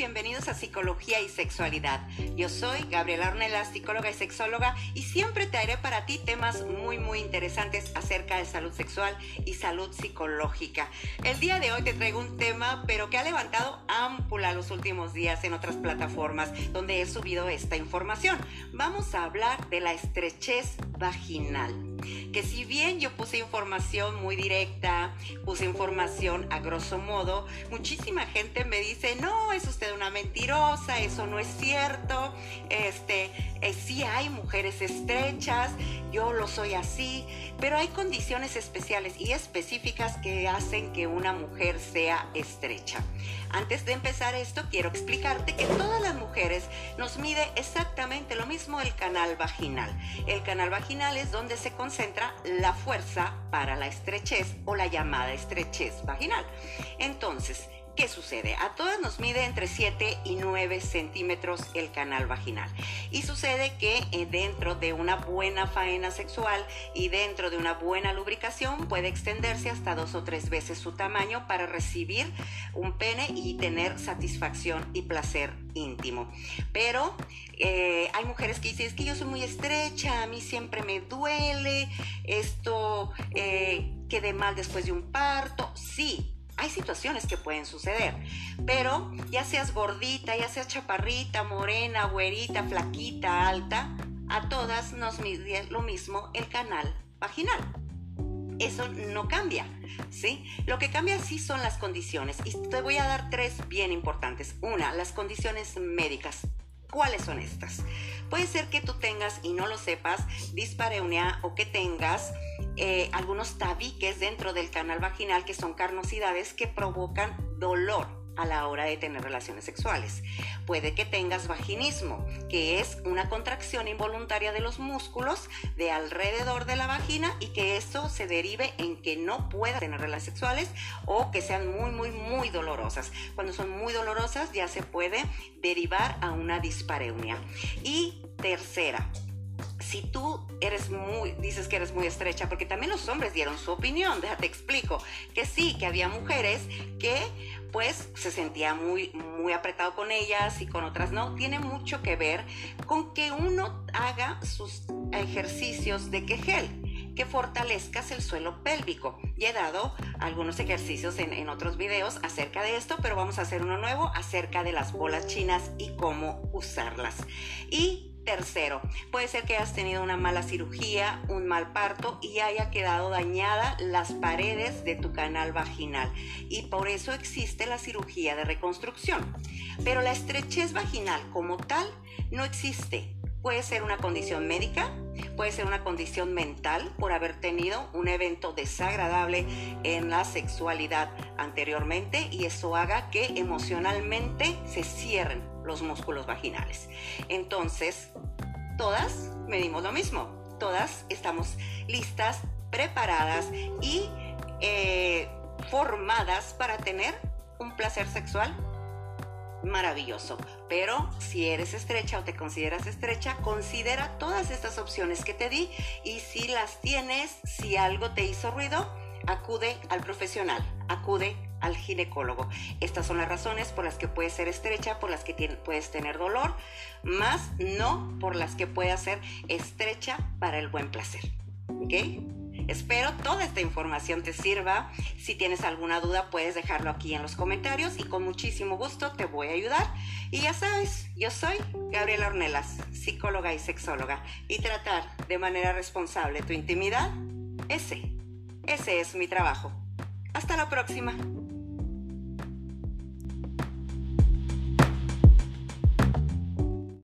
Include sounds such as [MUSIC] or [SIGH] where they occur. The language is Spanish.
bienvenidos a Psicología y Sexualidad. Yo soy Gabriela Ornella, psicóloga y sexóloga, y siempre te haré para ti temas muy, muy interesantes acerca de salud sexual y salud psicológica. El día de hoy te traigo un tema, pero que ha levantado ámpula los últimos días en otras plataformas donde he subido esta información. Vamos a hablar de la estrechez vaginal. Que si bien yo puse información muy directa, puse información a grosso modo, muchísima gente me dice, no, es usted una mentirosa, eso no es cierto, este, eh, sí hay mujeres estrechas, yo lo soy así, pero hay condiciones especiales y específicas que hacen que una mujer sea estrecha. Antes de empezar esto, quiero explicarte que todas las mujeres nos mide exactamente lo mismo el canal vaginal. El canal vaginal es donde se concentra la fuerza para la estrechez o la llamada estrechez vaginal. Entonces, ¿Qué sucede? A todas nos mide entre 7 y 9 centímetros el canal vaginal. Y sucede que eh, dentro de una buena faena sexual y dentro de una buena lubricación puede extenderse hasta dos o tres veces su tamaño para recibir un pene y tener satisfacción y placer íntimo. Pero eh, hay mujeres que dicen, es que yo soy muy estrecha, a mí siempre me duele, esto eh, quede mal después de un parto. Sí, hay situaciones que pueden suceder, pero ya seas gordita, ya seas chaparrita, morena, güerita, flaquita, alta, a todas nos mide lo mismo el canal vaginal. Eso no cambia, ¿sí? Lo que cambia sí son las condiciones y te voy a dar tres bien importantes. Una, las condiciones médicas. ¿Cuáles son estas? Puede ser que tú tengas y no lo sepas dispareunia o que tengas eh, algunos tabiques dentro del canal vaginal que son carnosidades que provocan dolor a la hora de tener relaciones sexuales. Puede que tengas vaginismo, que es una contracción involuntaria de los músculos de alrededor de la vagina y que eso se derive en que no puedas tener relaciones sexuales o que sean muy, muy, muy dolorosas. Cuando son muy dolorosas ya se puede derivar a una dispareunia. Y tercera, si tú eres muy, dices que eres muy estrecha, porque también los hombres dieron su opinión, [LAUGHS] déjate explico, que sí, que había mujeres que pues se sentía muy, muy apretado con ellas y con otras no, tiene mucho que ver con que uno haga sus ejercicios de quejel que fortalezcas el suelo pélvico. Y he dado algunos ejercicios en, en, otros videos acerca de esto, pero vamos a hacer uno nuevo acerca de las bolas chinas y cómo usarlas. Y Tercero, puede ser que hayas tenido una mala cirugía, un mal parto y haya quedado dañada las paredes de tu canal vaginal y por eso existe la cirugía de reconstrucción. Pero la estrechez vaginal como tal no existe. Puede ser una condición médica, puede ser una condición mental por haber tenido un evento desagradable en la sexualidad anteriormente y eso haga que emocionalmente se cierren los músculos vaginales. Entonces, todas medimos lo mismo, todas estamos listas, preparadas y eh, formadas para tener un placer sexual maravilloso. Pero si eres estrecha o te consideras estrecha, considera todas estas opciones que te di y si las tienes, si algo te hizo ruido, acude al profesional, acude al ginecólogo. Estas son las razones por las que puedes ser estrecha, por las que puedes tener dolor, más no por las que puedas ser estrecha para el buen placer. Espero toda esta información te sirva. Si tienes alguna duda, puedes dejarlo aquí en los comentarios y con muchísimo gusto te voy a ayudar. Y ya sabes, yo soy Gabriela Ornelas, psicóloga y sexóloga, y tratar de manera responsable tu intimidad, ese, ese es mi trabajo. Hasta la próxima.